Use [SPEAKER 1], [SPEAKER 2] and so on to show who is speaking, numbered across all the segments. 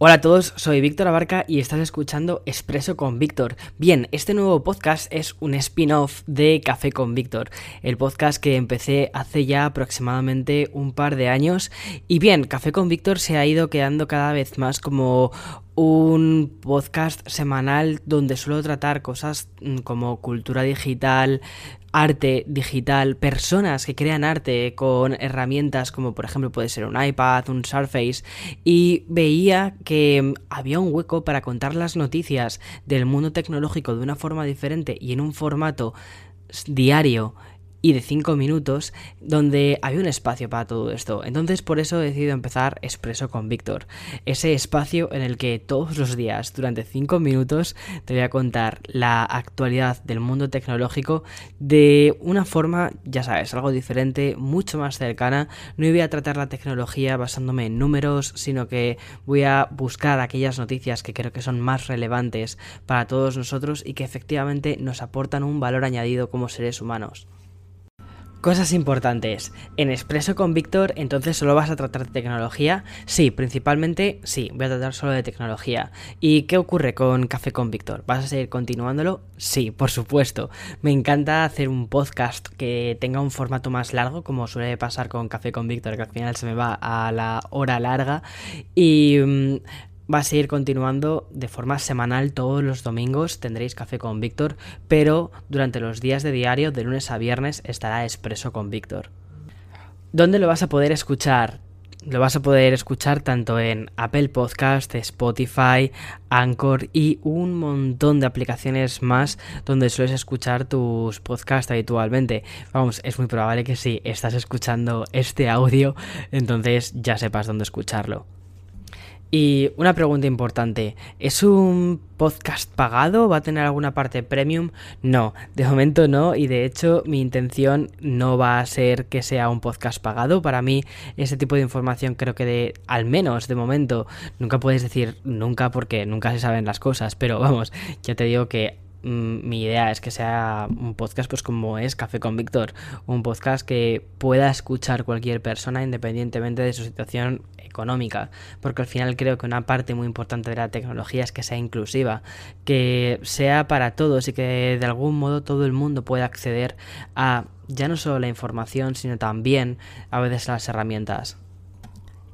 [SPEAKER 1] Hola a todos, soy Víctor Abarca y estás escuchando Expreso con Víctor. Bien, este nuevo podcast es un spin-off de Café con Víctor, el podcast que empecé hace ya aproximadamente un par de años. Y bien, Café con Víctor se ha ido quedando cada vez más como un podcast semanal donde suelo tratar cosas mm, como cultura digital, arte digital, personas que crean arte con herramientas como por ejemplo puede ser un iPad, un Surface. Y veía que mm, había un hueco para contar las noticias del mundo tecnológico de una forma diferente y en un formato diario y de 5 minutos donde había un espacio para todo esto. Entonces por eso he decidido empezar Expreso con Víctor. Ese espacio en el que todos los días durante 5 minutos te voy a contar la actualidad del mundo tecnológico de una forma, ya sabes, algo diferente, mucho más cercana. No voy a tratar la tecnología basándome en números, sino que voy a buscar aquellas noticias que creo que son más relevantes para todos nosotros y que efectivamente nos aportan un valor añadido como seres humanos. Cosas importantes. En Expreso con Víctor, entonces solo vas a tratar de tecnología. Sí, principalmente sí, voy a tratar solo de tecnología. ¿Y qué ocurre con Café con Víctor? ¿Vas a seguir continuándolo? Sí, por supuesto. Me encanta hacer un podcast que tenga un formato más largo, como suele pasar con Café con Víctor, que al final se me va a la hora larga. Y mm, va a seguir continuando de forma semanal todos los domingos tendréis café con Víctor, pero durante los días de diario de lunes a viernes estará expreso con Víctor. ¿Dónde lo vas a poder escuchar? Lo vas a poder escuchar tanto en Apple Podcast, Spotify, Anchor y un montón de aplicaciones más donde sueles escuchar tus podcasts habitualmente. Vamos, es muy probable que si estás escuchando este audio, entonces ya sepas dónde escucharlo. Y una pregunta importante, ¿es un podcast pagado? ¿Va a tener alguna parte premium? No, de momento no y de hecho mi intención no va a ser que sea un podcast pagado. Para mí ese tipo de información creo que de, al menos de momento, nunca puedes decir nunca porque nunca se saben las cosas, pero vamos, ya te digo que mi idea es que sea un podcast pues como es Café con Víctor, un podcast que pueda escuchar cualquier persona independientemente de su situación económica, porque al final creo que una parte muy importante de la tecnología es que sea inclusiva, que sea para todos y que de algún modo todo el mundo pueda acceder a ya no solo la información, sino también a veces las herramientas.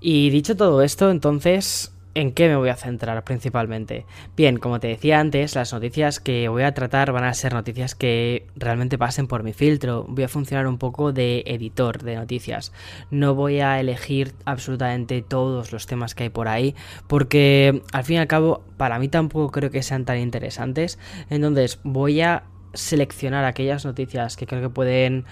[SPEAKER 1] Y dicho todo esto, entonces ¿En qué me voy a centrar principalmente? Bien, como te decía antes, las noticias que voy a tratar van a ser noticias que realmente pasen por mi filtro. Voy a funcionar un poco de editor de noticias. No voy a elegir absolutamente todos los temas que hay por ahí, porque al fin y al cabo, para mí tampoco creo que sean tan interesantes. Entonces, voy a seleccionar aquellas noticias que creo que pueden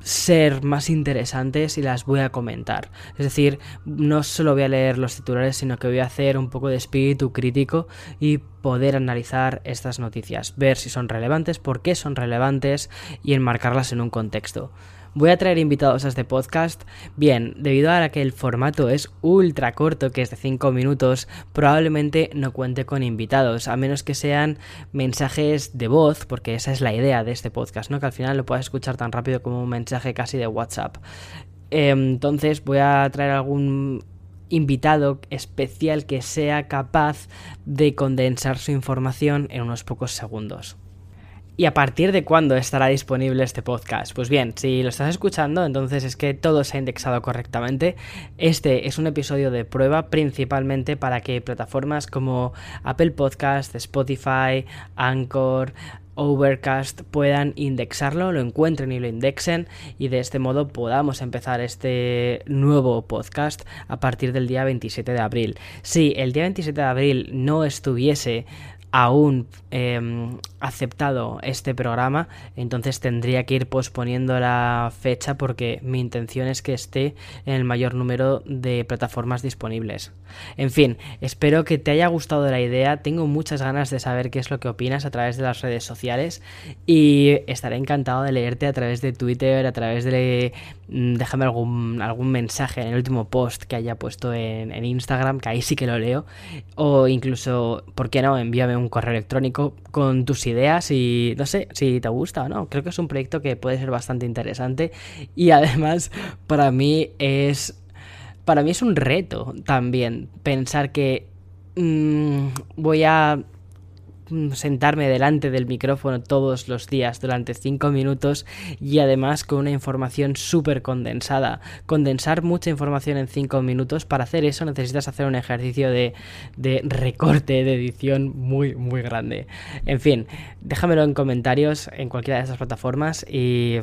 [SPEAKER 1] ser más interesantes y las voy a comentar. Es decir, no solo voy a leer los titulares, sino que voy a hacer un poco de espíritu crítico y poder analizar estas noticias, ver si son relevantes, por qué son relevantes y enmarcarlas en un contexto. Voy a traer invitados a este podcast. Bien, debido a que el formato es ultra corto, que es de 5 minutos, probablemente no cuente con invitados, a menos que sean mensajes de voz, porque esa es la idea de este podcast, ¿no? Que al final lo puedas escuchar tan rápido como un mensaje casi de WhatsApp. Entonces voy a traer algún invitado especial que sea capaz de condensar su información en unos pocos segundos. ¿Y a partir de cuándo estará disponible este podcast? Pues bien, si lo estás escuchando, entonces es que todo se ha indexado correctamente. Este es un episodio de prueba principalmente para que plataformas como Apple Podcast, Spotify, Anchor, Overcast puedan indexarlo, lo encuentren y lo indexen y de este modo podamos empezar este nuevo podcast a partir del día 27 de abril. Si el día 27 de abril no estuviese aún em, aceptado este programa, entonces tendría que ir posponiendo la fecha porque mi intención es que esté en el mayor número de plataformas disponibles. En fin, espero que te haya gustado la idea, tengo muchas ganas de saber qué es lo que opinas a través de las redes sociales y estaré encantado de leerte a través de Twitter, a través de... Mm, déjame algún, algún mensaje en el último post que haya puesto en, en Instagram, que ahí sí que lo leo, o incluso, ¿por qué no? Envíame un correo electrónico con tus ideas y no sé si te gusta o no. Creo que es un proyecto que puede ser bastante interesante y además para mí es para mí es un reto también pensar que mmm, voy a Mm, sentarme delante del micrófono todos los días durante 5 minutos y además con una información súper condensada. Condensar mucha información en 5 minutos, para hacer eso necesitas hacer un ejercicio de, de recorte, de edición muy, muy grande. En fin, déjamelo en comentarios en cualquiera de esas plataformas y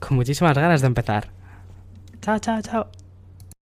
[SPEAKER 1] con muchísimas ganas de empezar. Chao, chao, chao.